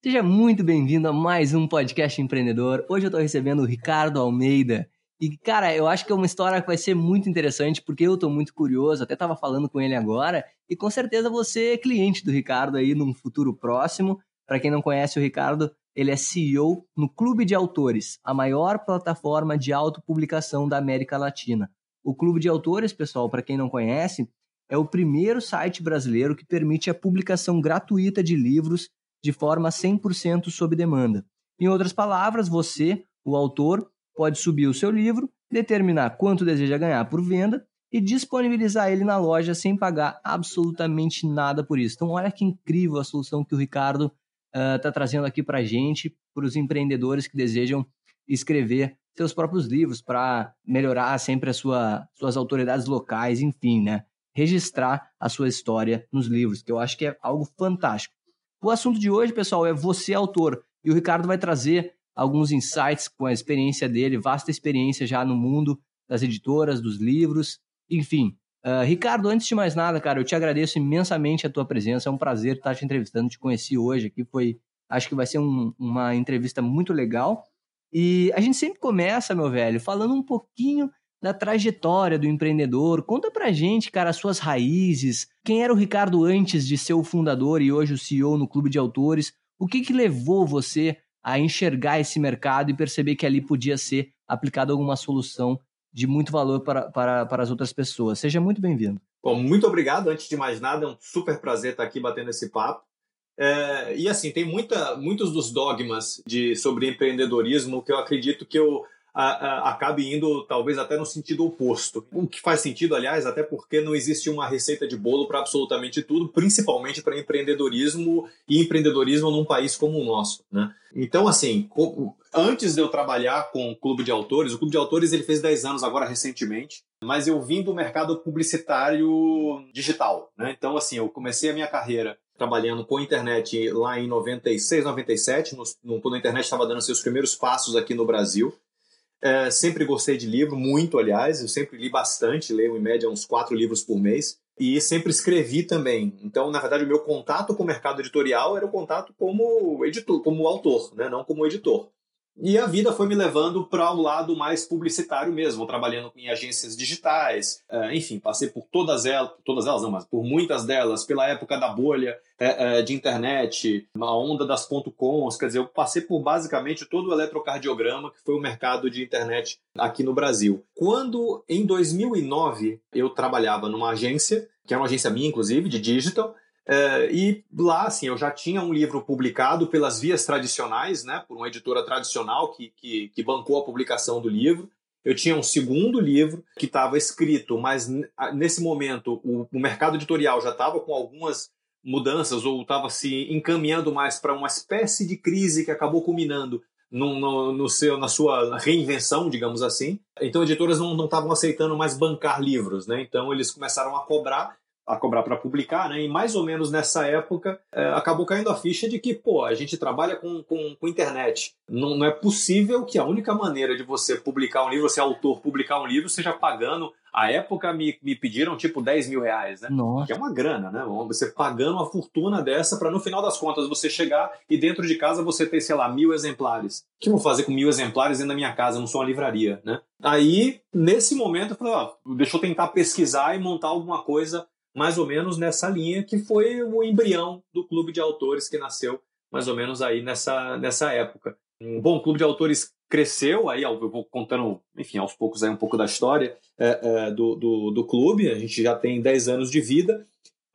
Seja muito bem-vindo a mais um podcast empreendedor. Hoje eu estou recebendo o Ricardo Almeida. E, cara, eu acho que é uma história que vai ser muito interessante, porque eu estou muito curioso, até estava falando com ele agora, e com certeza você é cliente do Ricardo aí num futuro próximo. Para quem não conhece o Ricardo, ele é CEO no Clube de Autores, a maior plataforma de autopublicação da América Latina. O Clube de Autores, pessoal, para quem não conhece, é o primeiro site brasileiro que permite a publicação gratuita de livros de forma 100% sob demanda. Em outras palavras, você, o autor, pode subir o seu livro, determinar quanto deseja ganhar por venda e disponibilizar ele na loja sem pagar absolutamente nada por isso. Então, olha que incrível a solução que o Ricardo está uh, trazendo aqui para a gente, para os empreendedores que desejam escrever seus próprios livros para melhorar sempre as sua, suas autoridades locais, enfim, né? registrar a sua história nos livros, que eu acho que é algo fantástico. O assunto de hoje, pessoal, é você autor. E o Ricardo vai trazer alguns insights com a experiência dele, vasta experiência já no mundo das editoras, dos livros, enfim. Uh, Ricardo, antes de mais nada, cara, eu te agradeço imensamente a tua presença. É um prazer estar te entrevistando, te conheci hoje aqui. Foi, acho que vai ser um, uma entrevista muito legal. E a gente sempre começa, meu velho, falando um pouquinho da trajetória do empreendedor. Conta pra gente, cara, as suas raízes. Quem era o Ricardo antes de ser o fundador e hoje o CEO no Clube de Autores? O que, que levou você a enxergar esse mercado e perceber que ali podia ser aplicada alguma solução de muito valor para, para, para as outras pessoas? Seja muito bem-vindo. Bom, muito obrigado. Antes de mais nada, é um super prazer estar aqui batendo esse papo. É, e assim, tem muita, muitos dos dogmas de, sobre empreendedorismo que eu acredito que eu a, a, acabe indo talvez até no sentido oposto. O que faz sentido, aliás, até porque não existe uma receita de bolo para absolutamente tudo, principalmente para empreendedorismo e empreendedorismo num país como o nosso. Né? Então, assim, antes de eu trabalhar com o Clube de Autores, o Clube de Autores ele fez 10 anos agora recentemente, mas eu vim do mercado publicitário digital. Né? Então, assim, eu comecei a minha carreira trabalhando com internet lá em 96, 97, no, no, quando a internet estava dando seus primeiros passos aqui no Brasil. É, sempre gostei de livro, muito aliás, eu sempre li bastante, leio em média uns quatro livros por mês, e sempre escrevi também. Então, na verdade, o meu contato com o mercado editorial era o contato como editor, como autor, né? não como editor. E a vida foi me levando para o um lado mais publicitário mesmo, trabalhando em agências digitais, é, enfim, passei por todas elas, todas elas não, mas por muitas delas, pela época da bolha é, é, de internet, a onda das ponto .coms, quer dizer, eu passei por basicamente todo o eletrocardiograma que foi o mercado de internet aqui no Brasil. Quando, em 2009, eu trabalhava numa agência, que é uma agência minha, inclusive, de digital, é, e lá, assim, eu já tinha um livro publicado pelas vias tradicionais, né, por uma editora tradicional que, que, que bancou a publicação do livro. Eu tinha um segundo livro que estava escrito, mas nesse momento o, o mercado editorial já estava com algumas mudanças ou estava se encaminhando mais para uma espécie de crise que acabou culminando no, no, no, seu, na sua reinvenção, digamos assim. Então, editoras não estavam aceitando mais bancar livros, né? Então, eles começaram a cobrar a cobrar para publicar, né? E mais ou menos nessa época é, acabou caindo a ficha de que, pô, a gente trabalha com, com, com internet. Não, não, é possível que a única maneira de você publicar um livro, você autor publicar um livro, seja pagando. A época me, me pediram tipo 10 mil reais, né? Nossa. Que é uma grana, né? Você pagando uma fortuna dessa para no final das contas você chegar e dentro de casa você ter, sei lá, mil exemplares. O que eu vou fazer com mil exemplares dentro da minha casa? Eu não sou uma livraria, né? Aí, nesse momento, eu falei, ó, deixa eu tentar pesquisar e montar alguma coisa mais ou menos nessa linha, que foi o embrião do clube de autores que nasceu mais ou menos aí nessa, nessa época. Bom clube de autores cresceu, aí eu vou contando, enfim, aos poucos aí um pouco da história é, é, do, do, do, clube, a gente já tem 10 anos de vida,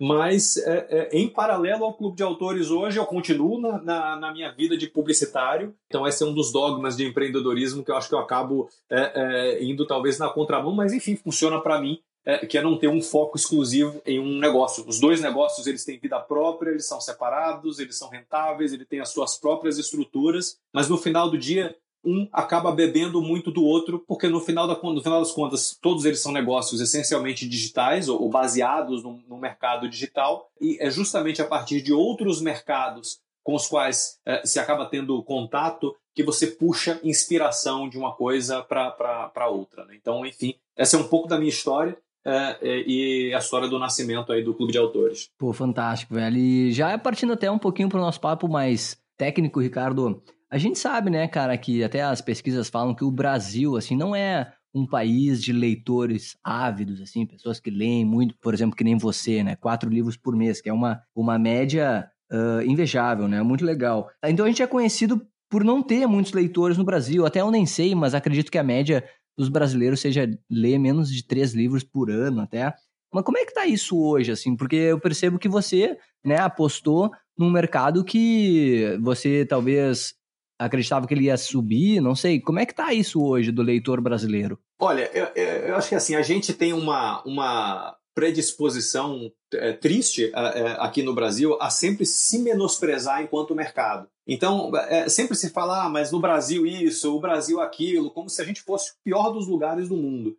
mas é, é, em paralelo ao clube de autores hoje, eu continuo na, na, na, minha vida de publicitário, então esse é um dos dogmas de empreendedorismo que eu acho que eu acabo é, é, indo talvez na contramão, mas enfim, funciona para mim é, que é não ter um foco exclusivo em um negócio. Os dois negócios eles têm vida própria, eles são separados, eles são rentáveis, ele tem as suas próprias estruturas, mas no final do dia um acaba bebendo muito do outro, porque no final, da, no final das contas todos eles são negócios essencialmente digitais ou, ou baseados no, no, mercado digital e é justamente a partir de outros mercados com os quais é, se acaba tendo contato que você puxa inspiração de uma coisa para outra. Né? Então, enfim, essa é um pouco da minha história é, é, e a história do nascimento aí do Clube de Autores. Pô, fantástico, velho. E já partindo até um pouquinho para o nosso papo mais técnico, Ricardo, a gente sabe, né, cara, que até as pesquisas falam que o Brasil, assim, não é um país de leitores ávidos, assim, pessoas que leem muito, por exemplo, que nem você, né, quatro livros por mês, que é uma, uma média uh, invejável, né, muito legal. Então a gente é conhecido por não ter muitos leitores no Brasil, até eu nem sei, mas acredito que a média dos brasileiros seja ler menos de três livros por ano até. Mas como é que tá isso hoje, assim? Porque eu percebo que você, né, apostou num mercado que você talvez acreditava que ele ia subir, não sei. Como é que tá isso hoje do leitor brasileiro? Olha, eu, eu acho que assim, a gente tem uma, uma predisposição é, triste é, aqui no Brasil a sempre se menosprezar enquanto mercado. Então, é, sempre se fala, ah, mas no Brasil isso, o Brasil aquilo, como se a gente fosse o pior dos lugares do mundo.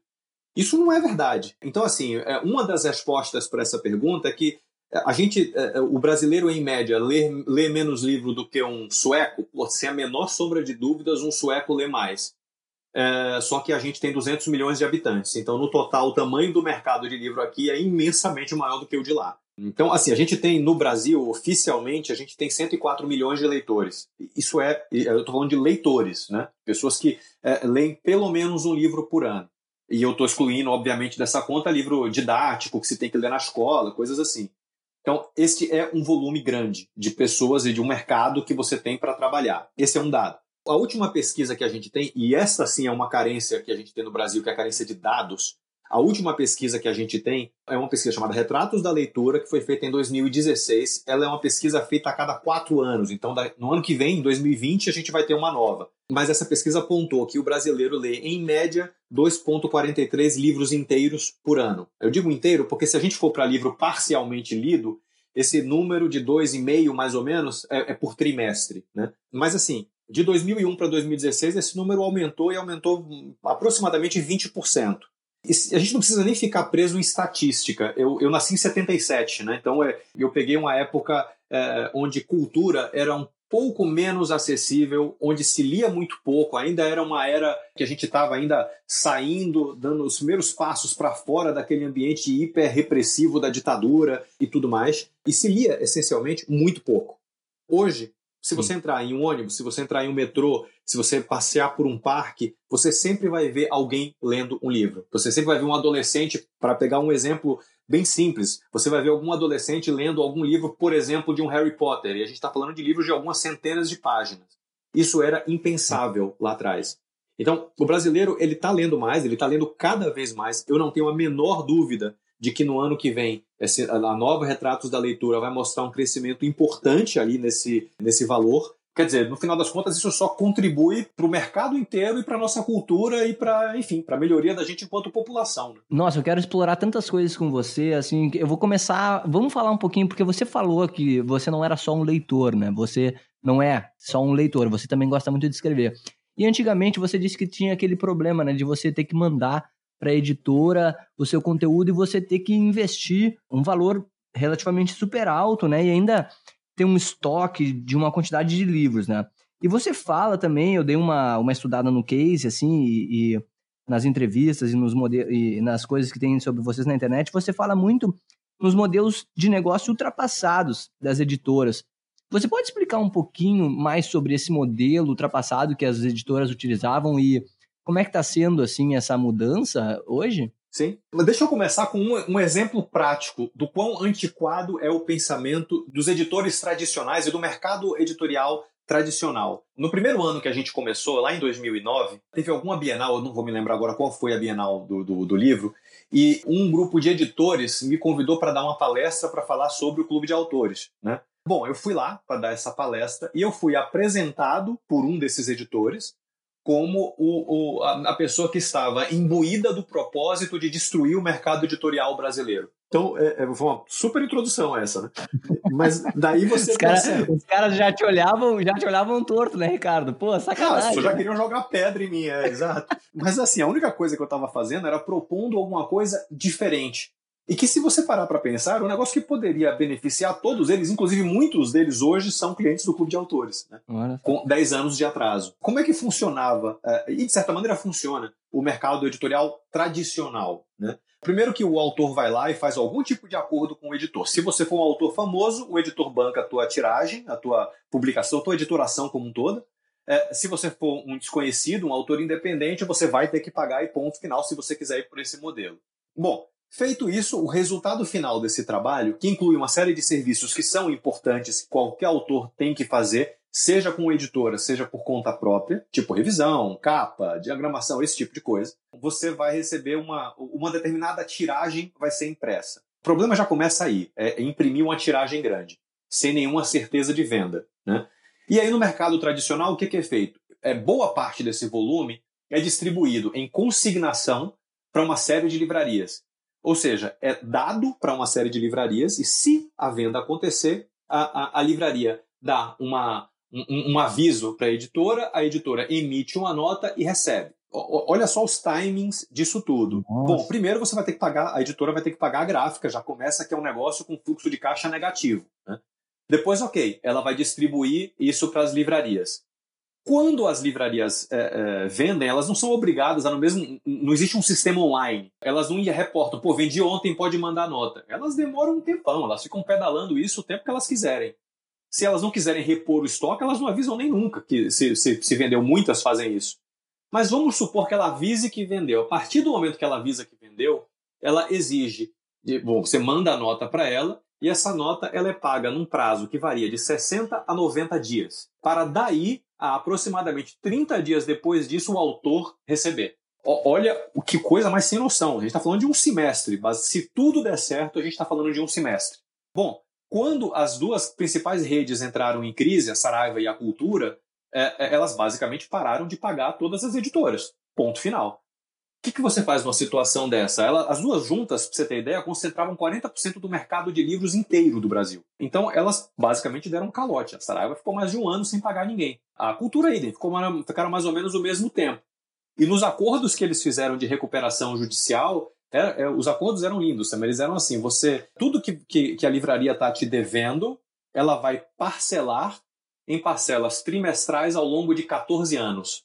Isso não é verdade. Então, assim, é, uma das respostas para essa pergunta é que a gente, é, é, o brasileiro em média lê, lê menos livro do que um sueco, sem a menor sombra de dúvidas, um sueco lê mais. É, só que a gente tem 200 milhões de habitantes. Então, no total, o tamanho do mercado de livro aqui é imensamente maior do que o de lá. Então, assim, a gente tem no Brasil, oficialmente, a gente tem 104 milhões de leitores. Isso é, eu estou falando de leitores, né? Pessoas que é, leem pelo menos um livro por ano. E eu estou excluindo, obviamente, dessa conta livro didático que se tem que ler na escola, coisas assim. Então, este é um volume grande de pessoas e de um mercado que você tem para trabalhar. Esse é um dado. A última pesquisa que a gente tem, e essa sim é uma carência que a gente tem no Brasil, que é a carência de dados, a última pesquisa que a gente tem é uma pesquisa chamada Retratos da Leitura, que foi feita em 2016. Ela é uma pesquisa feita a cada quatro anos. Então, no ano que vem, em 2020, a gente vai ter uma nova. Mas essa pesquisa apontou que o brasileiro lê, em média, 2,43 livros inteiros por ano. Eu digo inteiro porque, se a gente for para livro parcialmente lido, esse número de 2,5 mais ou menos é, é por trimestre. Né? Mas, assim, de 2001 para 2016, esse número aumentou e aumentou aproximadamente 20% a gente não precisa nem ficar preso em estatística. Eu, eu nasci em 77, né? Então é, eu peguei uma época é, onde cultura era um pouco menos acessível, onde se lia muito pouco, ainda era uma era que a gente estava ainda saindo, dando os primeiros passos para fora daquele ambiente hiper repressivo da ditadura e tudo mais, e se lia essencialmente muito pouco. Hoje, se você entrar em um ônibus, se você entrar em um metrô, se você passear por um parque, você sempre vai ver alguém lendo um livro. Você sempre vai ver um adolescente, para pegar um exemplo bem simples, você vai ver algum adolescente lendo algum livro, por exemplo, de um Harry Potter. E a gente está falando de livros de algumas centenas de páginas. Isso era impensável lá atrás. Então, o brasileiro ele está lendo mais, ele está lendo cada vez mais. Eu não tenho a menor dúvida de que no ano que vem a nova Retratos da Leitura vai mostrar um crescimento importante ali nesse, nesse valor. Quer dizer, no final das contas, isso só contribui para o mercado inteiro e para a nossa cultura e para, enfim, para a melhoria da gente enquanto população. Né? Nossa, eu quero explorar tantas coisas com você, assim, eu vou começar, vamos falar um pouquinho, porque você falou que você não era só um leitor, né? Você não é só um leitor, você também gosta muito de escrever. E antigamente você disse que tinha aquele problema, né, de você ter que mandar para a editora o seu conteúdo e você ter que investir um valor relativamente super alto, né? E ainda ter um estoque de uma quantidade de livros, né? E você fala também, eu dei uma, uma estudada no case, assim, e, e nas entrevistas e, nos e nas coisas que tem sobre vocês na internet, você fala muito nos modelos de negócio ultrapassados das editoras. Você pode explicar um pouquinho mais sobre esse modelo ultrapassado que as editoras utilizavam e como é que está sendo assim essa mudança hoje? Sim. Mas deixa eu começar com um, um, exemplo prático do quão antiquado é o pensamento dos editores tradicionais e do mercado editorial tradicional. No primeiro ano que a gente começou, lá em 2009, teve alguma Bienal, eu não vou me lembrar agora qual foi a Bienal do, do, do livro, e um grupo de editores me convidou para dar uma palestra para falar sobre o Clube de Autores. Né? Bom, eu fui lá para dar essa palestra e eu fui apresentado por um desses editores como o, o, a, pessoa que estava imbuída do propósito de destruir o mercado editorial brasileiro. Então, é, é, foi uma super introdução essa, né? Mas daí você. os, cara, caras já te olhavam, já te olhavam torto, né, Ricardo? Pô, sacanagem. Ah, já queriam jogar pedra em mim, é, exato. Mas assim, a única coisa que eu estava fazendo era propondo alguma coisa diferente. E que, se você parar para pensar, é um negócio que poderia beneficiar todos eles, inclusive muitos deles hoje são clientes do Clube de Autores, né? com 10 anos de atraso. Como é que funcionava, eh, e de certa maneira funciona, o mercado editorial tradicional? Né? Primeiro que o autor vai lá e faz algum tipo de acordo com o editor. Se você for um autor famoso, o editor banca a tua tiragem, a tua publicação, a tua editoração como um todo. É, se você for um desconhecido, um autor independente, você vai ter que pagar e ponto final se você quiser ir por esse modelo. Bom, Feito isso, o resultado final desse trabalho, que inclui uma série de serviços que são importantes, que qualquer autor tem que fazer, seja com editora, seja por conta própria, tipo revisão, capa, diagramação, esse tipo de coisa, você vai receber uma, uma determinada tiragem vai ser impressa. O problema já começa aí, é imprimir uma tiragem grande, sem nenhuma certeza de venda. Né? E aí no mercado tradicional, o que, que é feito? É, boa parte desse volume é distribuído em consignação para uma série de livrarias. Ou seja, é dado para uma série de livrarias e se a venda acontecer, a, a, a livraria dá uma, um, um aviso para a editora, a editora emite uma nota e recebe. O, olha só os timings disso tudo. Nossa. Bom, primeiro você vai ter que pagar, a editora vai ter que pagar a gráfica, já começa que é um negócio com fluxo de caixa negativo. Né? Depois, ok, ela vai distribuir isso para as livrarias. Quando as livrarias é, é, vendem, elas não são obrigadas a no mesmo. Não existe um sistema online. Elas não reportam, pô, vendi ontem, pode mandar nota. Elas demoram um tempão, elas ficam pedalando isso o tempo que elas quiserem. Se elas não quiserem repor o estoque, elas não avisam nem nunca que se, se, se vendeu. Muitas fazem isso. Mas vamos supor que ela avise que vendeu. A partir do momento que ela avisa que vendeu, ela exige. Bom, você manda a nota para ela e essa nota ela é paga num prazo que varia de 60 a 90 dias. Para daí a aproximadamente 30 dias depois disso, o autor receber. Olha o que coisa mais sem noção. A gente está falando de um semestre, mas se tudo der certo, a gente está falando de um semestre. Bom, quando as duas principais redes entraram em crise, a Saraiva e a Cultura, é, é, elas basicamente pararam de pagar todas as editoras. Ponto final que, que você faz numa situação dessa? Ela, as duas juntas, para você ter ideia, concentravam 40% do mercado de livros inteiro do Brasil. Então, elas basicamente deram um calote. A Saraiva ficou mais de um ano sem pagar ninguém. A Cultura Idem ficou, ficaram mais ou menos o mesmo tempo. E nos acordos que eles fizeram de recuperação judicial, é, é, os acordos eram lindos, também. eles eram assim: você, tudo que, que, que a livraria está te devendo, ela vai parcelar em parcelas trimestrais ao longo de 14 anos.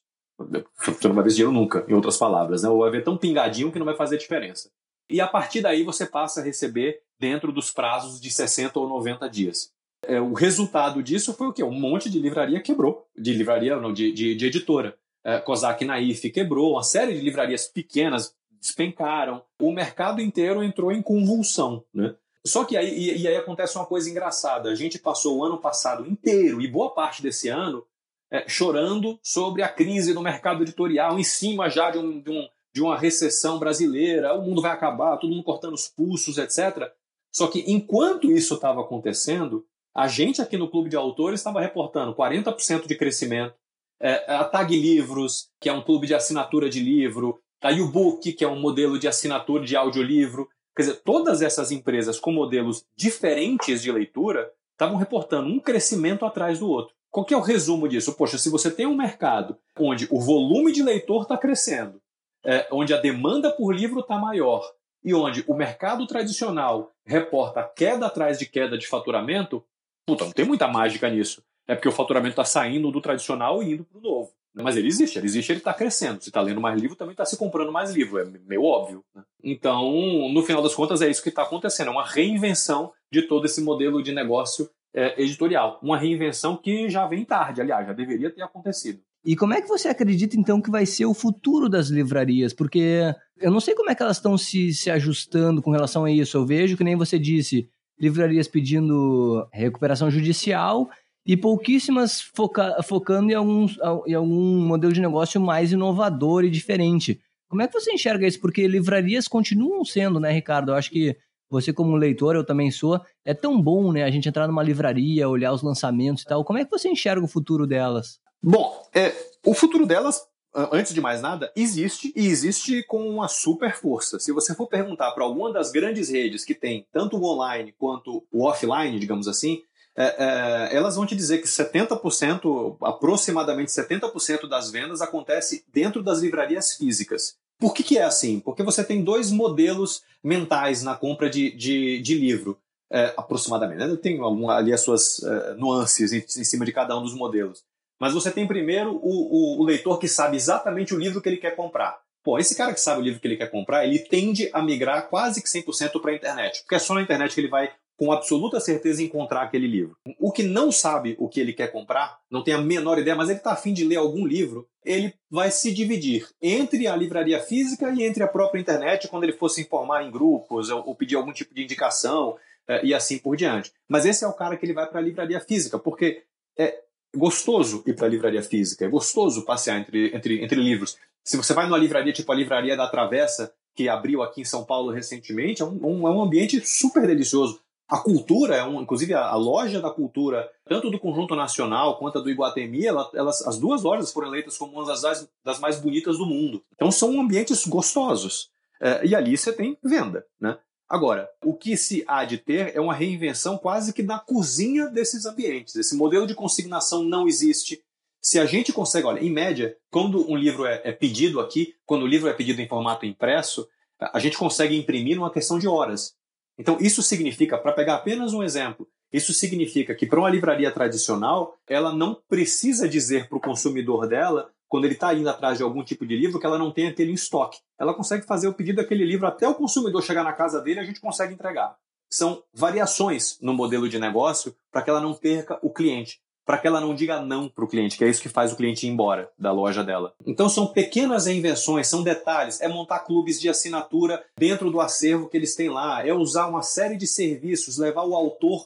Você não vai ver dinheiro nunca, em outras palavras. Né? Ou vai ver tão pingadinho que não vai fazer diferença. E a partir daí você passa a receber dentro dos prazos de 60 ou 90 dias. É, o resultado disso foi o quê? Um monte de livraria quebrou. De livraria, não, de, de, de editora. É, Kozak Naif quebrou, uma série de livrarias pequenas despencaram. O mercado inteiro entrou em convulsão. Né? Só que aí, e aí acontece uma coisa engraçada. A gente passou o ano passado inteiro e boa parte desse ano é, chorando sobre a crise do mercado editorial, em cima já de, um, de, um, de uma recessão brasileira, o mundo vai acabar, todo mundo cortando os pulsos, etc. Só que enquanto isso estava acontecendo, a gente aqui no Clube de Autores estava reportando 40% de crescimento, é, a Tag Livros, que é um clube de assinatura de livro, a YouBook, que é um modelo de assinatura de audiolivro. Quer dizer, todas essas empresas com modelos diferentes de leitura estavam reportando um crescimento atrás do outro. Qual que é o resumo disso? Poxa, se você tem um mercado onde o volume de leitor está crescendo, é, onde a demanda por livro está maior e onde o mercado tradicional reporta queda atrás de queda de faturamento, puta, não tem muita mágica nisso. É porque o faturamento está saindo do tradicional e indo para o novo. Mas ele existe, ele existe, ele está crescendo. Se está lendo mais livro, também está se comprando mais livro, é meio óbvio. Né? Então, no final das contas, é isso que está acontecendo, é uma reinvenção de todo esse modelo de negócio é, editorial. Uma reinvenção que já vem tarde, aliás, já deveria ter acontecido. E como é que você acredita, então, que vai ser o futuro das livrarias? Porque eu não sei como é que elas estão se, se ajustando com relação a isso. Eu vejo que nem você disse, livrarias pedindo recuperação judicial e pouquíssimas foca focando em, alguns, em algum modelo de negócio mais inovador e diferente. Como é que você enxerga isso? Porque livrarias continuam sendo, né, Ricardo? Eu acho que você como leitor, eu também sou, é tão bom, né, a gente entrar numa livraria, olhar os lançamentos e tal. Como é que você enxerga o futuro delas? Bom, é, o futuro delas, antes de mais nada, existe e existe com uma super força. Se você for perguntar para alguma das grandes redes que tem tanto o online quanto o offline, digamos assim, é, é, elas vão te dizer que 70%, aproximadamente 70% das vendas acontece dentro das livrarias físicas. Por que, que é assim? Porque você tem dois modelos mentais na compra de, de, de livro, é, aproximadamente. Né? Tem ali as suas é, nuances em, em, cima de cada um dos modelos. Mas você tem primeiro o, o, o leitor que sabe exatamente o livro que ele quer comprar. Pô, esse cara que sabe o livro que ele quer comprar, ele tende a migrar quase que 100% para a internet, porque é só na internet que ele vai com absoluta certeza encontrar aquele livro. O que não sabe o que ele quer comprar, não tem a menor ideia, mas ele está afim de ler algum livro, ele vai se dividir entre a livraria física e entre a própria internet quando ele for se informar em grupos ou, pedir algum tipo de indicação é, e assim por diante. Mas esse é o cara que ele vai para a livraria física, porque é gostoso ir para a livraria física, é gostoso passear entre, entre, entre livros. Se você vai numa livraria tipo a Livraria da Travessa, que abriu aqui em São Paulo recentemente, é um, um, é um ambiente super delicioso. A cultura, é um, inclusive a, a, loja da cultura, tanto do Conjunto Nacional quanto a do Iguatemi, ela, elas, as duas lojas foram eleitas como uma das, das mais bonitas do mundo. Então são ambientes gostosos. É, e ali você tem venda. Né? Agora, o que se há de ter é uma reinvenção quase que na cozinha desses ambientes. Esse modelo de consignação não existe. Se a gente consegue, olha, em média, quando um livro é, é pedido aqui, quando o livro é pedido em formato impresso, a gente consegue imprimir numa questão de horas. Então, isso significa, para pegar apenas um exemplo, isso significa que para uma livraria tradicional, ela não precisa dizer para o consumidor dela, quando ele está indo atrás de algum tipo de livro, que ela não tem aquele em estoque. Ela consegue fazer o pedido daquele livro até o consumidor chegar na casa dele e a gente consegue entregar. São variações no modelo de negócio para que ela não perca o cliente para que ela não diga não para o cliente, que é isso que faz o cliente ir embora da loja dela. Então são pequenas invenções, são detalhes, é montar clubes de assinatura dentro do acervo que eles têm lá, é usar uma série de serviços, levar o autor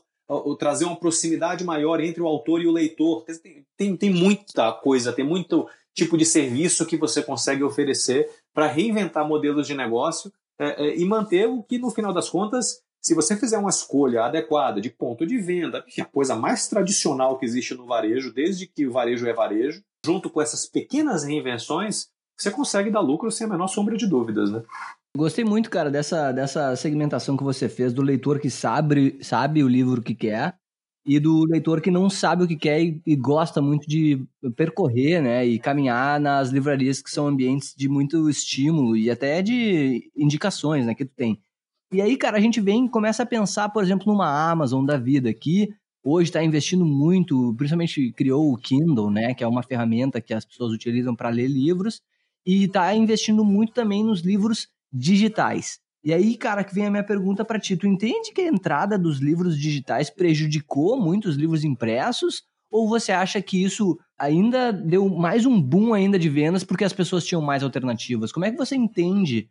trazer uma proximidade maior entre o autor e o leitor. Tem, tem, tem, muita coisa, tem muito tipo de serviço que você consegue oferecer para reinventar modelos de negócio é, é, e manter o que, no final das contas, se você fizer uma escolha adequada de ponto de venda, que é a coisa mais tradicional que existe no varejo, desde que o varejo é varejo, junto com essas pequenas reinvenções, você consegue dar lucro sem a menor sombra de dúvidas, né? Gostei muito, cara, dessa, dessa segmentação que você fez do leitor que sabe, sabe o livro que quer e do leitor que não sabe o que quer e, e, gosta muito de percorrer, né, e caminhar nas livrarias que são ambientes de muito estímulo e até de indicações, né, que tu tem. E aí, cara, a gente vem começa a pensar, por exemplo, numa Amazon da vida, que hoje está investindo muito, principalmente criou o Kindle, né, que é uma ferramenta que as pessoas utilizam para ler livros, e está investindo muito também nos livros digitais. E aí, cara, que vem a minha pergunta para ti, tu entende que a entrada dos livros digitais prejudicou muitos livros impressos? Ou você acha que isso ainda deu mais um boom ainda de vendas porque as pessoas tinham mais alternativas? Como é que você entende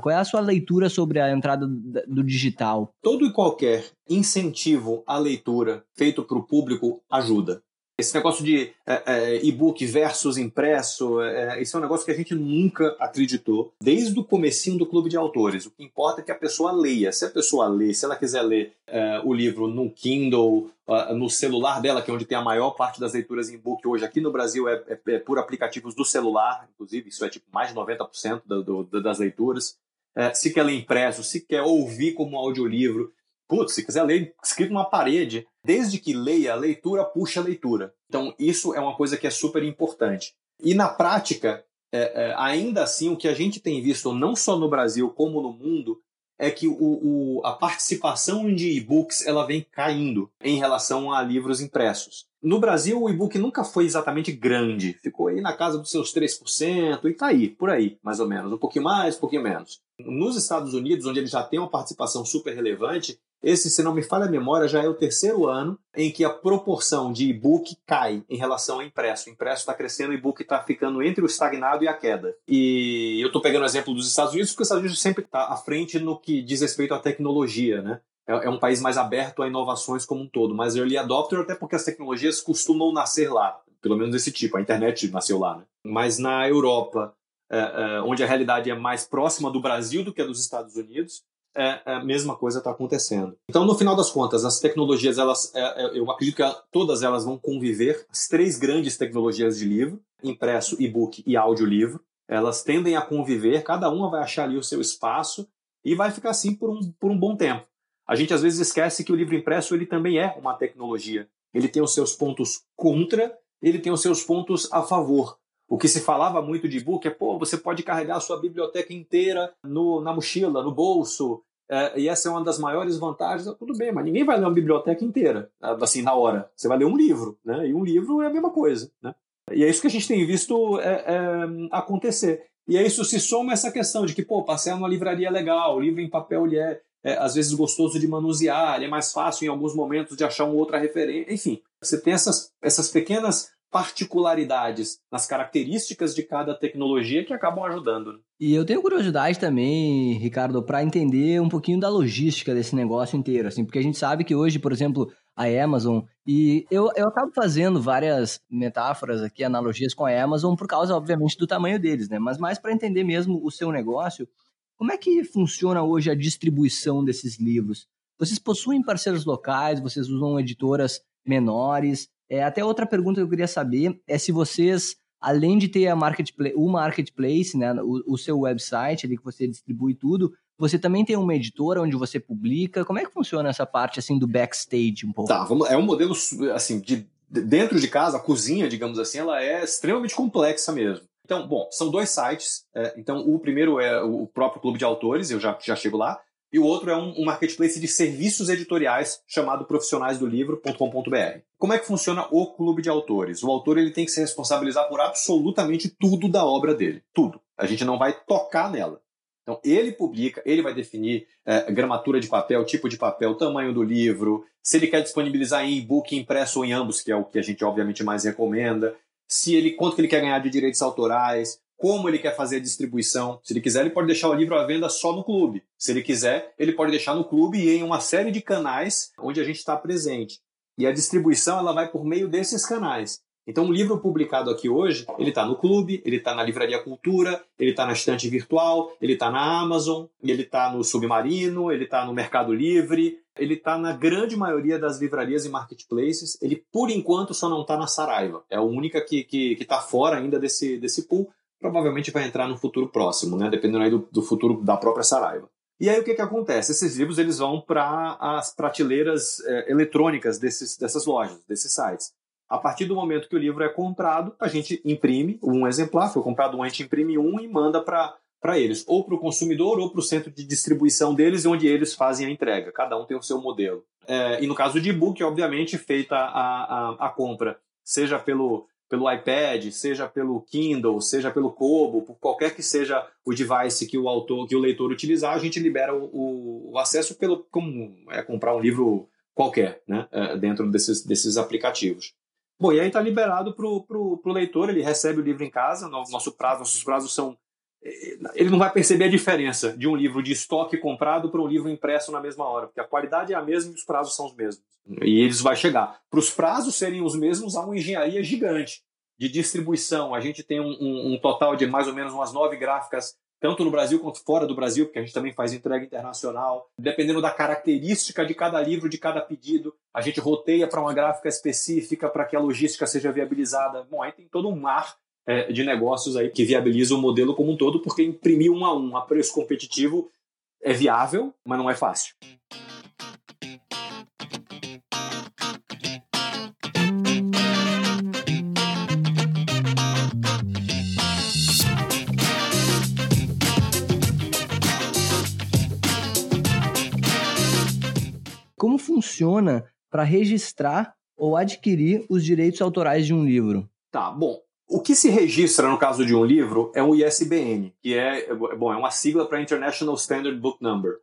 qual é a sua leitura sobre a entrada do digital? Todo e qualquer incentivo à leitura feito para o público ajuda. Esse negócio de é, é, e-book versus impresso, é, isso é um negócio que a gente nunca acreditou desde o comecinho do clube de autores. O que importa é que a pessoa leia. Se a pessoa lê, se ela quiser ler é, o livro no Kindle, uh, no celular dela, que é onde tem a maior parte das leituras em e-book hoje aqui no Brasil, é, é, é, por aplicativos do celular, inclusive, isso é tipo mais de 90% do, do, das leituras. É, se quer ler impresso, se quer ouvir como audiolivro, Putz, se quiser ler escrito numa parede, desde que leia, a leitura puxa a leitura. Então, isso é uma coisa que é super importante. E na prática, é, é, ainda assim, o que a gente tem visto, não só no Brasil como no mundo, é que o, o, a participação de e-books ela vem caindo em relação a livros impressos. No Brasil, o e-book nunca foi exatamente grande, ficou aí na casa dos seus 3% e tá aí, por aí, mais ou menos, um pouquinho mais, um pouquinho menos. Nos Estados Unidos, onde ele já tem uma participação super relevante, esse, se não me falha a memória, já é o terceiro ano em que a proporção de e-book cai em relação ao impresso. O impresso está crescendo, o e-book está ficando entre o estagnado e a queda. E eu estou pegando o exemplo dos Estados Unidos, porque os Estados Unidos sempre está à frente no que diz respeito à tecnologia, né? É, é um país mais aberto a inovações como um todo, mas early adopter até porque as tecnologias costumam nascer lá, pelo menos desse tipo. A internet nasceu lá, né? Mas na Europa, é, é, onde a realidade é mais próxima do Brasil do que a dos Estados Unidos, é, é, a mesma coisa está acontecendo. Então, no final das contas, as tecnologias, elas, é, eu acredito que todas elas vão conviver. As três grandes tecnologias de livro, impresso, e-book e audiolivro, elas tendem a conviver, cada uma vai achar ali o seu espaço e vai ficar assim por um, por um bom tempo. A gente às vezes esquece que o livro impresso ele também é uma tecnologia. Ele tem os seus pontos contra, ele tem os seus pontos a favor. O que se falava muito de e-book é, pô, você pode carregar a sua biblioteca inteira no, na mochila, no bolso, é, e essa é uma das maiores vantagens. Tudo bem, mas ninguém vai ler uma biblioteca inteira, assim, na hora. Você vai ler um livro, né? E um livro é a mesma coisa, né? E é isso que a gente tem visto é, é, acontecer. E aí isso se soma essa questão de que, pô, passear numa livraria é legal, o livro em papel ele é, é, às vezes gostoso de manusear, ele é mais fácil em alguns momentos de achar uma outra referência. Enfim, você tem essas, essas pequenas particularidades nas características de cada tecnologia que acabam ajudando. Né? E eu tenho curiosidade também, Ricardo, para entender um pouquinho da logística desse negócio inteiro, assim, porque a gente sabe que hoje, por exemplo, a Amazon, e eu, eu acabo fazendo várias metáforas aqui, analogias com a Amazon, por causa, obviamente, do tamanho deles, né? Mas mais para entender mesmo o seu negócio, como é que funciona hoje a distribuição desses livros? Vocês possuem parceiros locais, vocês usam editoras menores? É, até outra pergunta que eu queria saber é se vocês, além de ter a marketplace, o marketplace, né, o, o, seu website ali que você distribui tudo, você também tem uma editora onde você publica. Como é que funciona essa parte assim do backstage um pouco? Tá, vamos, é um modelo assim de dentro de casa, a cozinha, digamos assim, ela é extremamente complexa mesmo. Então, bom, são dois sites. É, então, o primeiro é o próprio Clube de Autores, eu já, já chego lá e o outro é um, um marketplace de serviços editoriais chamado profissionalisdolivro.com.br. Como é que funciona o clube de autores? O autor ele tem que se responsabilizar por absolutamente tudo da obra dele, tudo. A gente não vai tocar nela. Então, ele publica, ele vai definir é, gramatura de papel, tipo de papel, tamanho do livro, se ele quer disponibilizar em e-book, impresso ou em ambos, que é o que a gente obviamente mais recomenda, se ele quanto que ele quer ganhar de direitos autorais, como ele quer fazer a distribuição. Se ele quiser, ele pode deixar o livro à venda só no clube. Se ele quiser, ele pode deixar no clube e em uma série de canais onde a gente está presente. E a distribuição ela vai por meio desses canais. Então, um livro publicado aqui hoje, ele está no clube, ele está na Livraria Cultura, ele está na estante virtual, ele está na Amazon, ele está no Submarino, ele está no Mercado Livre, ele está na grande maioria das livrarias e marketplaces. Ele, por enquanto, só não está na Saraiva. É a única que está que, que tá fora ainda desse, desse pool, provavelmente vai entrar no futuro próximo, né? dependendo aí do, do futuro da própria Saraiva. E aí o que, que acontece? Esses livros eles vão para as prateleiras é, eletrônicas desses, dessas lojas, desses sites. A partir do momento que o livro é comprado, a gente imprime um exemplar, foi comprado um, a gente imprime um e manda para eles, ou para o consumidor ou para o centro de distribuição deles, onde eles fazem a entrega. Cada um tem o seu modelo. É, e no caso de e-book, obviamente, feita a, a, a compra, seja pelo pelo iPad, seja pelo Kindle, seja pelo Kobo, por qualquer que seja o device que o autor, que o leitor utilizar, a gente libera o, o acesso pelo como é comprar um livro qualquer, né, é, dentro desses, desses aplicativos. Bom, e aí está liberado para o leitor, ele recebe o livro em casa, nosso prazo, nossos prazos são ele não vai perceber a diferença de um livro de estoque comprado para um livro impresso na mesma hora, porque a qualidade é a mesma e os prazos são os mesmos. E eles vai chegar. Para os prazos serem os mesmos, há uma engenharia gigante de distribuição. A gente tem um, um, um, total de mais ou menos umas nove gráficas, tanto no Brasil quanto fora do Brasil, porque a gente também faz entrega internacional. Dependendo da característica de cada livro, de cada pedido, a gente roteia para uma gráfica específica para que a logística seja viabilizada. Bom, aí tem todo um mar é, de negócios aí que viabiliza o modelo como um todo, porque imprimir um a um a preço competitivo é viável, mas não é fácil. Como funciona para registrar ou adquirir os direitos autorais de um livro? Tá, bom, o que se registra no caso de um livro é um ISBN, que é, bom, é uma sigla para International Standard Book Number.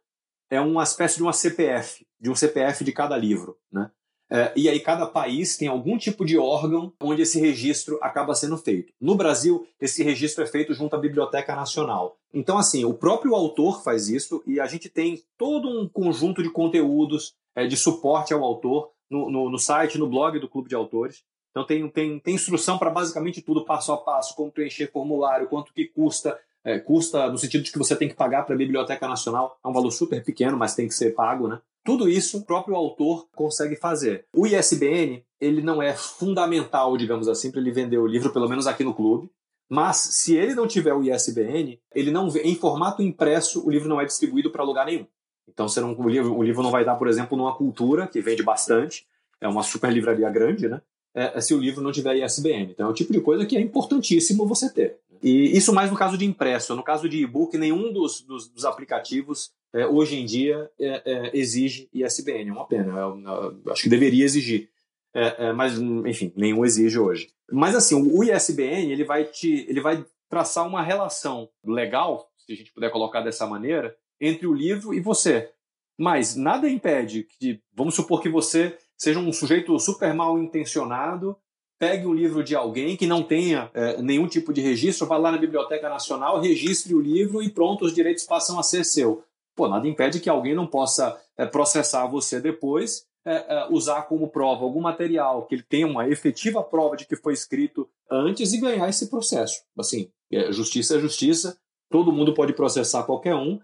É uma espécie de uma CPF, de um CPF de cada livro, né? É, e aí cada país tem algum tipo de órgão onde esse registro acaba sendo feito. No Brasil, esse registro é feito junto à Biblioteca Nacional. Então, assim, o próprio autor faz isso e a gente tem todo um conjunto de conteúdos é, de suporte ao autor no, no, no, site, no blog do Clube de Autores. Então tem, tem, tem instrução para basicamente tudo, passo a passo, como preencher formulário, quanto que custa, é, custa no sentido de que você tem que pagar para a Biblioteca Nacional, é um valor super pequeno, mas tem que ser pago, né? Tudo isso o próprio autor consegue fazer. O ISBN, ele não é fundamental, digamos assim, para ele vender o livro, pelo menos aqui no clube. Mas se ele não tiver o ISBN, ele não em formato impresso, o livro não é distribuído para lugar nenhum. Então você não, o, livro, o livro não vai dar, por exemplo, numa cultura, que vende bastante, é uma super livraria grande, né? É, se o livro não tiver ISBN. Então é o tipo de coisa que é importantíssimo você ter. E isso mais no caso de impresso. No caso de e-book, nenhum dos, dos, dos aplicativos é, hoje em dia é, é, exige ISBN. É uma pena. É acho que deveria exigir. É, é, mas, enfim, nenhum exige hoje. Mas assim, o ISBN ele vai, te, ele vai traçar uma relação legal, se a gente puder colocar dessa maneira, entre o livro e você. Mas nada impede que, vamos supor que você seja um sujeito super mal intencionado, pegue o livro de alguém que não tenha é, nenhum tipo de registro, vá lá na Biblioteca Nacional, registre o livro e pronto, os direitos passam a ser seu. Pô, nada impede que alguém não possa é, processar você depois, é, é, usar como prova algum material que ele tenha uma efetiva prova de que foi escrito antes e ganhar esse processo. Assim, é, justiça é justiça, todo mundo pode processar qualquer um,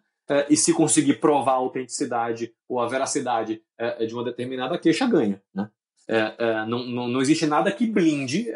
e se conseguir provar a autenticidade ou a veracidade é, de uma determinada queixa, ganha. Né? não, não, não existe nada que blinde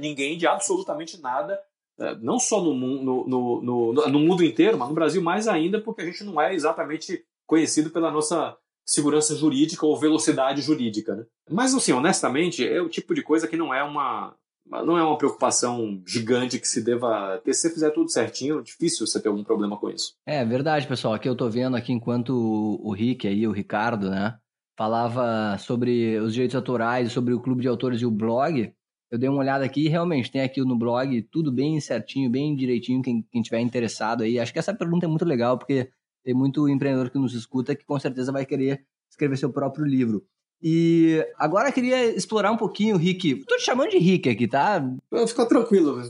ninguém de absolutamente nada é, não só no, no, no, no, mundo inteiro, mas no Brasil mais ainda, porque a gente não é exatamente conhecido pela nossa segurança jurídica ou velocidade jurídica. Né? Mas, assim, honestamente, é o tipo de coisa que não é uma, não é uma preocupação gigante que se deva ter. Se você fizer tudo certinho, é difícil você ter algum problema com isso. É verdade, pessoal. Aqui eu tô vendo aqui enquanto o Rick aí, o Ricardo, né, falava sobre os direitos autorais, sobre o clube de autores e o blog. Eu dei uma olhada aqui e realmente tem aqui no blog tudo bem certinho, bem direitinho, quem, quem tiver interessado aí. Acho que essa pergunta é muito legal, porque tem muito empreendedor que nos escuta que com certeza vai querer escrever seu próprio livro. E agora eu queria explorar um pouquinho, Rick. Tô te chamando de Rick aqui, tá? Fica tranquilo.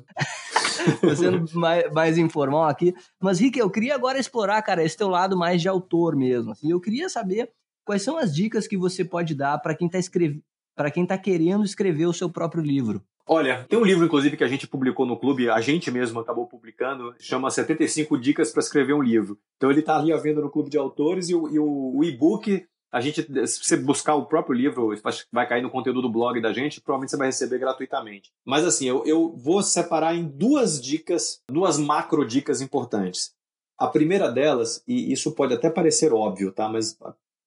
Tô sendo mais, mais, informal aqui. Mas, Rick, eu queria agora explorar, cara, esse teu lado mais de autor mesmo. Assim, eu queria saber quais são as dicas que você pode dar para quem está escrevendo para quem está querendo escrever o seu próprio livro? Olha, tem um livro, inclusive, que a gente publicou no clube, a gente mesmo acabou publicando, chama 75 Dicas para Escrever um Livro. Então ele está ali à venda no clube de autores e o, e o, o e-book, a gente, se você buscar o próprio livro, vai cair no conteúdo do blog da gente, provavelmente você vai receber gratuitamente. Mas assim, eu, eu vou separar em duas dicas, duas macro dicas importantes. A primeira delas, e isso pode até parecer óbvio, tá? Mas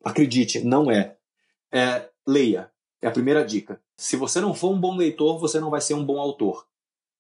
acredite, não é. é leia. É a primeira dica. Se você não for um bom leitor, você não vai ser um bom autor.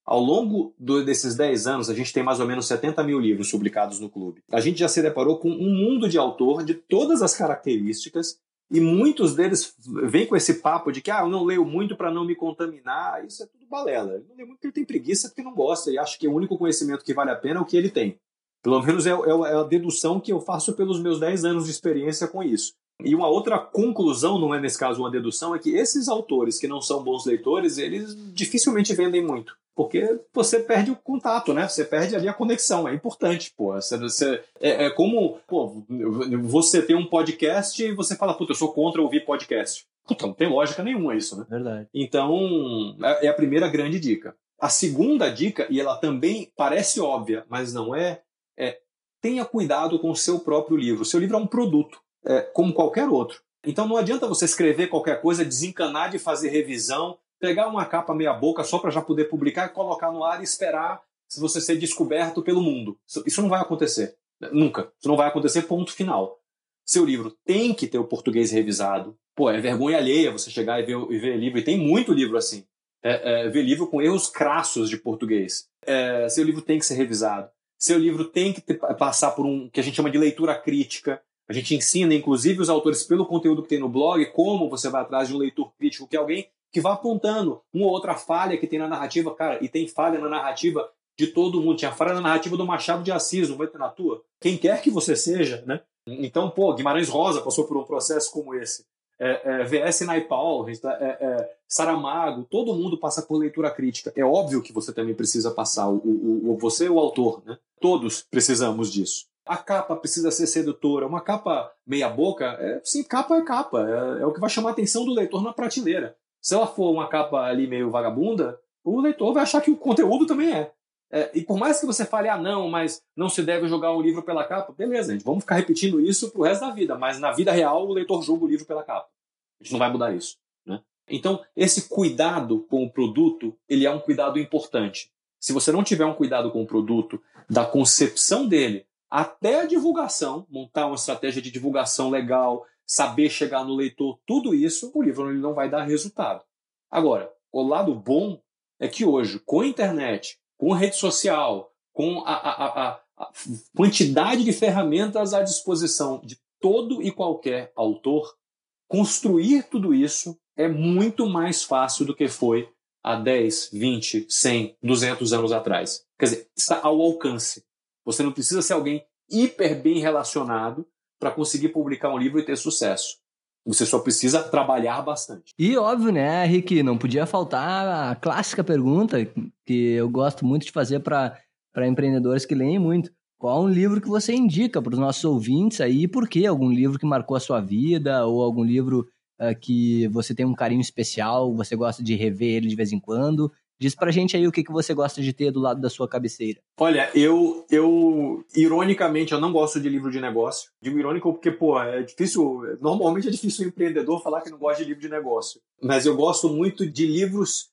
Ao longo do, desses 10 anos, a gente tem mais ou menos 70 mil livros publicados no clube. A gente já se deparou com um mundo de autor de todas as características e muitos deles vêm com esse papo de que ah, eu não leio muito para não me contaminar. Isso é tudo balela. Ele não lê muito porque ele tem preguiça, porque não gosta e acha que o único conhecimento que vale a pena é o que ele tem. Pelo menos é, é, é a dedução que eu faço pelos meus 10 anos de experiência com isso. E uma outra conclusão, não é nesse caso uma dedução, é que esses autores que não são bons leitores, eles dificilmente vendem muito. Porque você perde o contato, né? Você perde ali a conexão. É importante, pô. Você, você é, é, como pô, você tem um podcast e você fala, puta, eu sou contra ouvir podcast. Puta, não tem lógica nenhuma isso, né? Verdade. Então, é, é a primeira grande dica. A segunda dica, e ela também parece óbvia, mas não é, é tenha cuidado com o seu próprio livro. Seu livro é um produto é, como qualquer outro. Então não adianta você escrever qualquer coisa, desencanar de fazer revisão, pegar uma capa meia boca só para já poder publicar colocar no ar e esperar se você ser descoberto pelo mundo. Isso não vai acontecer. Nunca. Isso não vai acontecer, ponto final. Seu livro tem que ter o português revisado. Pô, é vergonha alheia você chegar e ver, e ver livro, e tem muito livro assim. É, é, ver livro com erros crassos de português. É, seu livro tem que ser revisado. Seu livro tem que ter, passar por um que a gente chama de leitura crítica. A gente ensina, inclusive, os autores, pelo conteúdo que tem no blog, como você vai atrás de um leitor crítico, que é alguém que vai apontando uma ou outra falha que tem na narrativa. Cara, e tem falha na narrativa de todo mundo. Tinha falha na narrativa do Machado de Assis, não vai ter na tua? Quem quer que você seja, né? Então, pô, Guimarães Rosa passou por um processo como esse. É, é, VS Naipaul, é, é, Saramago, todo mundo passa por leitura crítica. É óbvio que você também precisa passar, o, o, o você o autor, né? Todos precisamos disso. A capa precisa ser sedutora. Uma capa meia boca, é, sim, capa é capa. É, é, o que vai chamar a atenção do leitor na prateleira. Se ela for uma capa ali meio vagabunda, o leitor vai achar que o conteúdo também é. É, e por mais que você fale, ah, não, mas não se deve jogar um livro pela capa, beleza, gente, vamos ficar repetindo isso pro resto da vida, mas na vida real o leitor julga o livro pela capa. A gente não vai mudar isso. Né? Então, esse cuidado com o produto, ele é um cuidado importante. Se você não tiver um cuidado com o produto, da concepção dele até a divulgação, montar uma estratégia de divulgação legal, saber chegar no leitor, tudo isso, o livro ele não vai dar resultado. Agora, o lado bom é que hoje, com a internet, com rede social, com a, a, a, a quantidade de ferramentas à disposição de todo e qualquer autor, construir tudo isso é muito mais fácil do que foi há 10, 20, 100, 200 anos atrás. Quer dizer, está ao alcance. Você não precisa ser alguém hiper bem relacionado para conseguir publicar um livro e ter sucesso. Você só precisa trabalhar bastante. E óbvio, né, Rick, não podia faltar a clássica pergunta que eu gosto muito de fazer para empreendedores que leem muito. Qual um livro que você indica para os nossos ouvintes aí? Por quê? Algum livro que marcou a sua vida ou algum livro uh, que você tem um carinho especial, você gosta de rever ele de vez em quando? Diz pra gente aí o que, que você gosta de ter do lado da sua cabeceira. Olha, eu, eu, ironicamente, eu não gosto de livro de negócio. Digo irônico porque, pô, é difícil, normalmente é difícil um empreendedor falar que não gosta de livro de negócio. Mas eu gosto muito de livros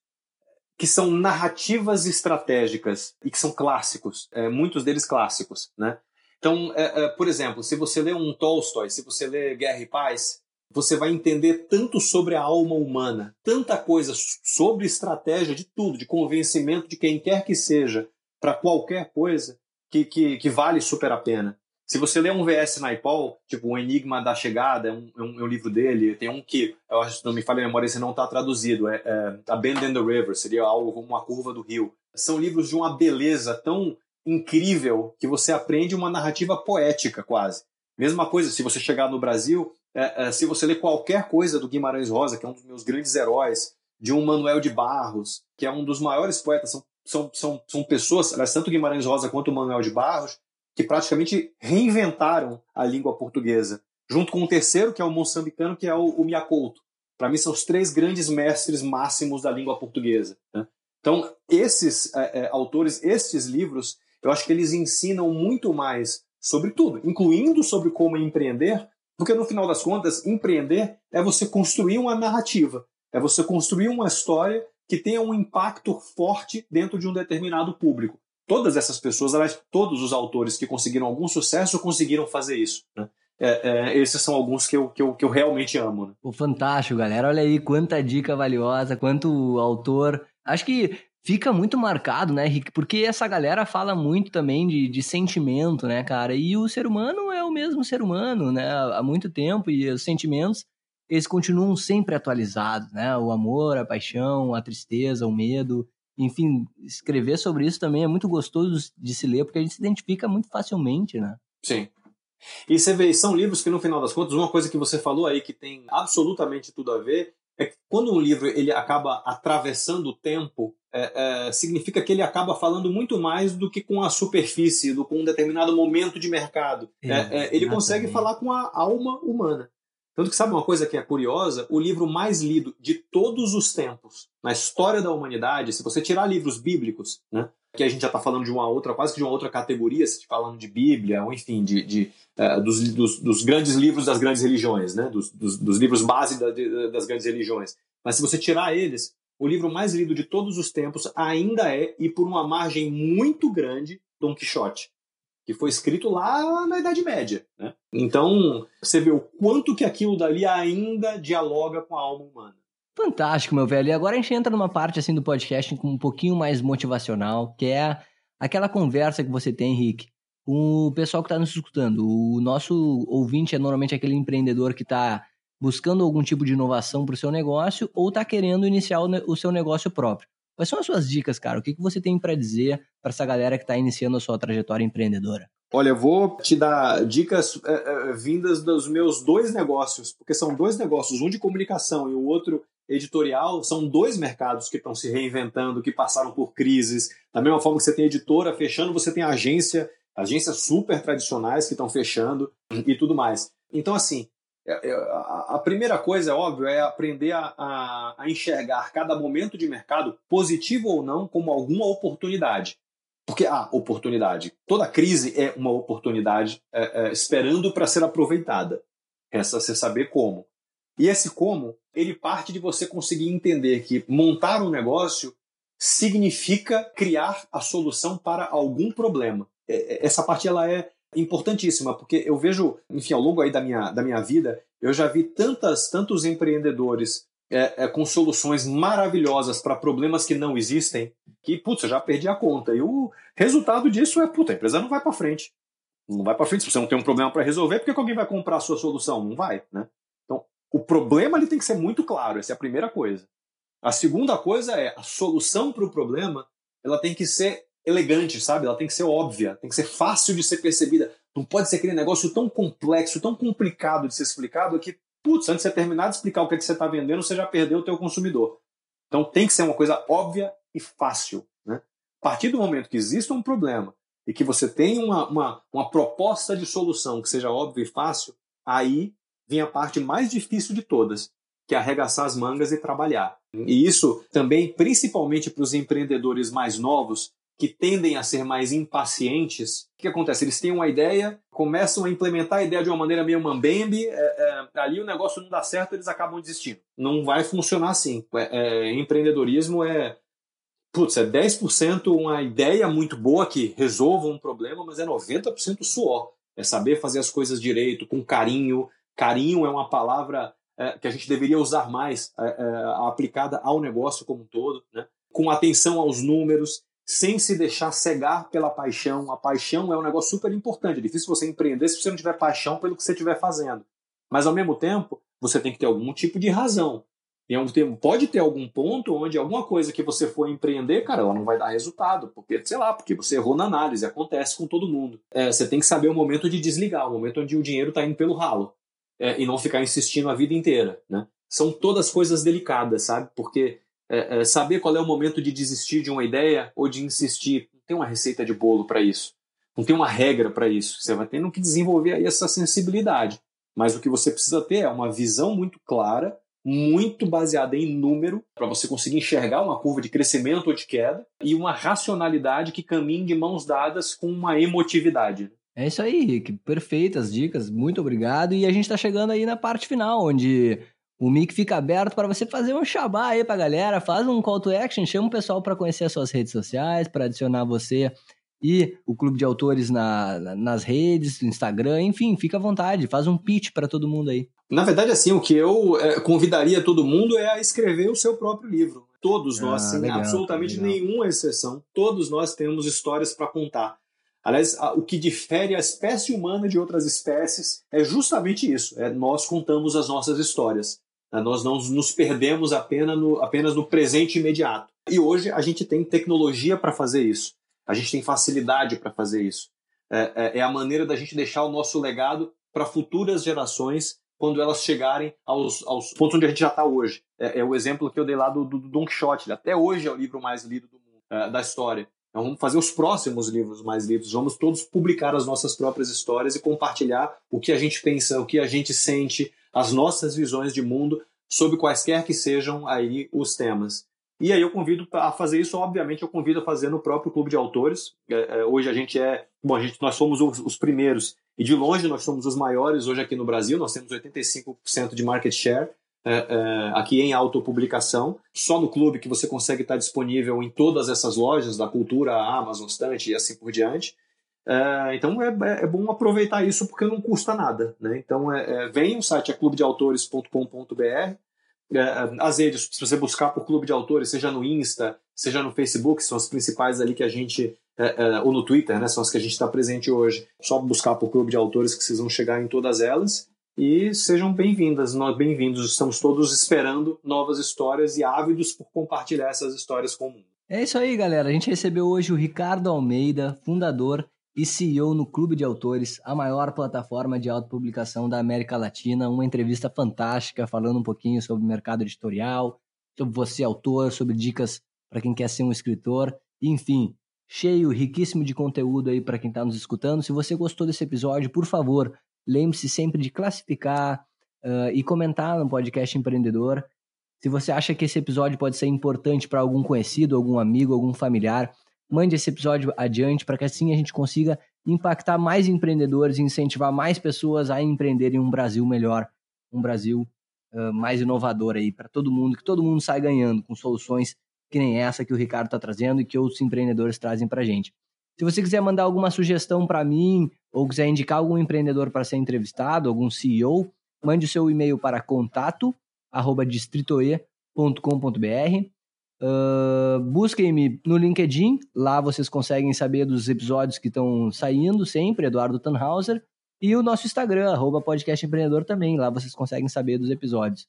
que são narrativas estratégicas e que são clássicos, é, muitos deles clássicos, né? Então, é, é, por exemplo, se você lê um Tolstói, se você lê Guerra e Paz, você vai entender tanto sobre a alma humana, tanta coisa sobre estratégia de tudo, de convencimento de quem quer que seja, para qualquer coisa, que, que, que, vale super a pena. Se você ler um VS Naipaul, tipo O Enigma da Chegada, é um, é um, é um livro dele, tem um que, eu acho, não me falha a memória, esse não está traduzido, é, é A Bend in the River, seria algo como uma curva do rio. São livros de uma beleza tão incrível que você aprende uma narrativa poética quase. Mesma coisa, se você chegar no Brasil, é, é, se você ler qualquer coisa do Guimarães Rosa, que é um dos meus grandes heróis, de um Manuel de Barros, que é um dos maiores poetas, são, são, são, são pessoas, aliás, tanto Guimarães Rosa quanto Manuel de Barros, que praticamente reinventaram a língua portuguesa, junto com o terceiro, que é o moçambicano, que é o, o Miacouto. Para mim, são os três grandes mestres máximos da língua portuguesa. Né? Então, esses é, é, autores, estes livros, eu acho que eles ensinam muito mais sobre tudo, incluindo sobre como empreender, porque no final das contas, empreender é você construir uma narrativa, é você construir uma história que tenha um impacto forte dentro de um determinado público. Todas essas pessoas, aliás, todos os autores que conseguiram algum sucesso conseguiram fazer isso. Né? É, é, esses são alguns que eu, que eu, que eu realmente amo. Né? Fantástico, galera. Olha aí quanta dica valiosa, quanto autor. Acho que fica muito marcado, né, Rick? Porque essa galera fala muito também de, de sentimento, né, cara? E o ser humano é o mesmo ser humano, né? Há muito tempo e os sentimentos eles continuam sempre atualizados, né? O amor, a paixão, a tristeza, o medo. Enfim, escrever sobre isso também é muito gostoso de se ler, porque a gente se identifica muito facilmente, né? Sim. E você vê, são livros que no final das contas, uma coisa que você falou aí que tem absolutamente tudo a ver é que quando um livro ele acaba atravessando o tempo, é, é, significa que ele acaba falando muito mais do que com a superfície, do com um determinado momento de mercado. É, é ele consegue falar com a alma humana. Tanto que sabe uma coisa que é curiosa? O livro mais lido de todos os tempos na história da humanidade, se você tirar livros bíblicos, né, que a gente já está falando de uma outra, quase que de uma outra categoria, se falando de Bíblia, ou enfim, de, de uh, dos, dos, dos, grandes livros das grandes religiões, né, dos, dos, dos livros base da, de, das grandes religiões. Mas se você tirar eles, o livro mais lido de todos os tempos ainda é, e por uma margem muito grande, Dom Quixote, que foi escrito lá na Idade Média. Né? Então, você vê o quanto que aquilo dali ainda dialoga com a alma humana. Fantástico, meu velho. E agora a gente entra numa parte assim do podcast um pouquinho mais motivacional, que é aquela conversa que você tem, Henrique, com o pessoal que está nos escutando. O nosso ouvinte é normalmente aquele empreendedor que está buscando algum tipo de inovação para o seu negócio ou está querendo iniciar o, seu negócio próprio. Quais são as suas dicas, cara? O que, que você tem para dizer para essa galera que está iniciando a sua trajetória empreendedora? Olha, eu vou te dar dicas é, é, vindas dos meus dois negócios, porque são dois negócios, um de comunicação e o outro editorial. São dois mercados que estão se reinventando, que passaram por crises. Da mesma forma que você tem editora fechando, você tem agência, agências super tradicionais que estão fechando e tudo mais. Então, assim, é, a primeira coisa, é óbvio, é aprender a, a, a, enxergar cada momento de mercado, positivo ou não, como alguma oportunidade. Porque ah, oportunidade, toda crise é uma oportunidade é, é, esperando para ser aproveitada. Resta você saber como. E esse como, ele parte de você conseguir entender que montar um negócio significa criar a solução para algum problema. Essa parte ela é importantíssima, porque eu vejo, enfim, ao longo aí da minha, da minha vida, eu já vi tantas, tantos empreendedores é, é, com soluções maravilhosas para problemas que não existem, que, putz, eu já perdi a conta. E o resultado disso é, puta, a empresa não vai para frente. Não vai para frente. Se você não tem um problema para resolver, por que alguém vai comprar a sua solução? Não vai, né? Então, o problema ele tem que ser muito claro, essa é a primeira coisa. A segunda coisa é a solução para o problema, ela tem que ser elegante, sabe? Ela tem que ser óbvia, tem que ser fácil de ser percebida. Não pode ser aquele negócio tão complexo, tão complicado de ser explicado que, putz, antes de você terminar de explicar o que, é que você está vendendo, você já perdeu o teu consumidor. Então tem que ser uma coisa óbvia e fácil. Né? A partir do momento que existe um problema e que você tem uma, uma, uma proposta de solução que seja óbvia e fácil, aí vem a parte mais difícil de todas, que é arregaçar as mangas e trabalhar. E isso também, principalmente para os empreendedores mais novos, que tendem a ser mais impacientes, o que acontece? Eles têm uma ideia, começam a implementar a ideia de uma maneira meio mambembe, é, é, ali o negócio não dá certo, eles acabam desistindo. Não vai funcionar assim. É, é empreendedorismo é, putz, é 10% uma ideia muito boa que resolva um problema, mas é 90% suor. É saber fazer as coisas direito, com carinho. Carinho é uma palavra é, que a gente deveria usar mais, é, aplicada ao negócio como um todo, né? com atenção aos números, sem se deixar cegar pela paixão. A paixão é um negócio super importante. É difícil você empreender se você não tiver paixão pelo que você estiver fazendo. Mas ao mesmo tempo, você tem que ter algum tipo de razão. Pode ter algum ponto onde alguma coisa que você for empreender, cara, ela não vai dar resultado, porque, sei lá, porque você errou na análise, acontece com todo mundo. É, você tem que saber o momento de desligar, o momento onde o dinheiro está indo pelo ralo, é, e não ficar insistindo a vida inteira, né? São todas coisas delicadas, sabe? Porque é, é, saber qual é o momento de desistir de uma ideia ou de insistir. Não tem uma receita de bolo para isso. Não tem uma regra para isso. Você vai tendo que desenvolver aí essa sensibilidade. Mas o que você precisa ter é uma visão muito clara, muito baseada em número, para você conseguir enxergar uma curva de crescimento ou de queda, e uma racionalidade que caminhe de mãos dadas com uma emotividade. É isso aí, Rick. Perfeitas dicas. Muito obrigado. E a gente está chegando aí na parte final, onde o mic fica aberto para você fazer um xabá aí pra galera, faz um call to action, chama o pessoal para conhecer as suas redes sociais, para adicionar você e o clube de autores na, nas redes, no Instagram, enfim, fica à vontade, faz um pitch para todo mundo aí. Na verdade, assim, o que eu é, convidaria todo mundo é a escrever o seu próprio livro. Todos nós, ah, sem legal, absolutamente legal. nenhuma exceção, todos nós temos histórias para contar. Aliás, o que difere a espécie humana de outras espécies é justamente isso: é nós contamos as nossas histórias. Né? Nós não nos perdemos apenas no, apenas no presente imediato. E hoje a gente tem tecnologia para fazer isso. A gente tem facilidade para fazer isso. É, é, é, a maneira da gente deixar o nosso legado para futuras gerações quando elas chegarem aos, aos pontos onde a gente já está hoje. É, é, o exemplo que eu dei lá do, do, do Don Quixote. Até hoje é o livro mais lido do mundo, é, da história. Então, vamos fazer os próximos livros mais lidos. Vamos todos publicar as nossas próprias histórias e compartilhar o que a gente pensa, o que a gente sente, as nossas visões de mundo sobre quaisquer que sejam aí os temas. E aí eu convido a fazer isso, obviamente eu convido a fazer no próprio clube de autores. É, é, hoje a gente é, bom, a gente, nós somos os, os, primeiros e de longe nós somos os maiores hoje aqui no Brasil. Nós temos 85% de market share é, é, aqui em autopublicação. Só no clube que você consegue estar disponível em todas essas lojas da cultura, Amazon, Stante e assim por diante. É, então é, é, é, bom aproveitar isso porque não custa nada. Né? Então é, é vem, o site é clubedeautores.com.br. É, as redes, se você buscar por Clube de Autores, seja no Insta, seja no Facebook, são as principais ali que a gente é, é, ou no Twitter, né? São as que a gente está presente hoje. Só buscar por Clube de Autores que vocês vão chegar em todas elas. E sejam bem-vindas, nós bem-vindos. Estamos todos esperando novas histórias e ávidos por compartilhar essas histórias com o mundo. É isso aí, galera. A gente recebeu hoje o Ricardo Almeida, fundador e CEO no Clube de Autores, a maior plataforma de autopublicação da América Latina. Uma entrevista fantástica, falando um pouquinho sobre o mercado editorial, sobre você, autor, sobre dicas para quem quer ser um escritor. Enfim, cheio, riquíssimo de conteúdo aí para quem está nos escutando. Se você gostou desse episódio, por favor, lembre-se sempre de classificar uh, e comentar no podcast empreendedor. Se você acha que esse episódio pode ser importante para algum conhecido, algum amigo, algum familiar, mande esse episódio adiante para que assim a gente consiga impactar mais empreendedores e incentivar mais pessoas a empreenderem um Brasil melhor, um Brasil uh, mais inovador aí para todo mundo, que todo mundo sai ganhando com soluções que nem essa que o Ricardo está trazendo e que outros empreendedores trazem para a gente. Se você quiser mandar alguma sugestão para mim ou quiser indicar algum empreendedor para ser entrevistado, algum CEO, mande o seu e-mail para contato@distritoe.com.br Uh, Busquem-me no LinkedIn, lá vocês conseguem saber dos episódios que estão saindo sempre, Eduardo Tannhauser, e o nosso Instagram, arroba podcast empreendedor também, lá vocês conseguem saber dos episódios.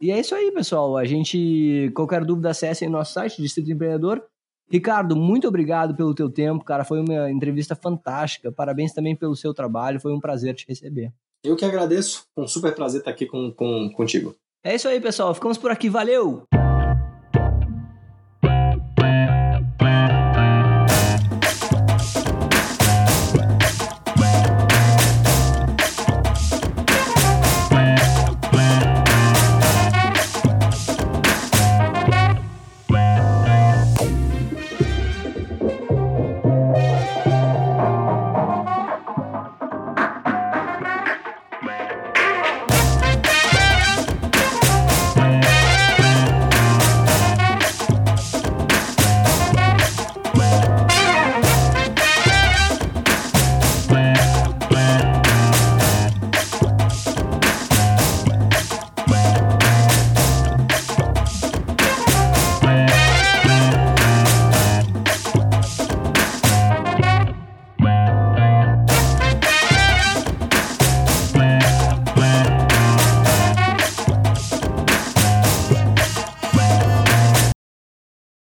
E é isso aí, pessoal. A gente, qualquer dúvida, acessem nosso site, Distrito Empreendedor. Ricardo, muito obrigado pelo teu tempo, cara. Foi uma entrevista fantástica. Parabéns também pelo seu trabalho. Foi um prazer te receber. Eu que agradeço. Um super prazer estar aqui com, com, contigo. É isso aí, pessoal. Ficamos por aqui. Valeu!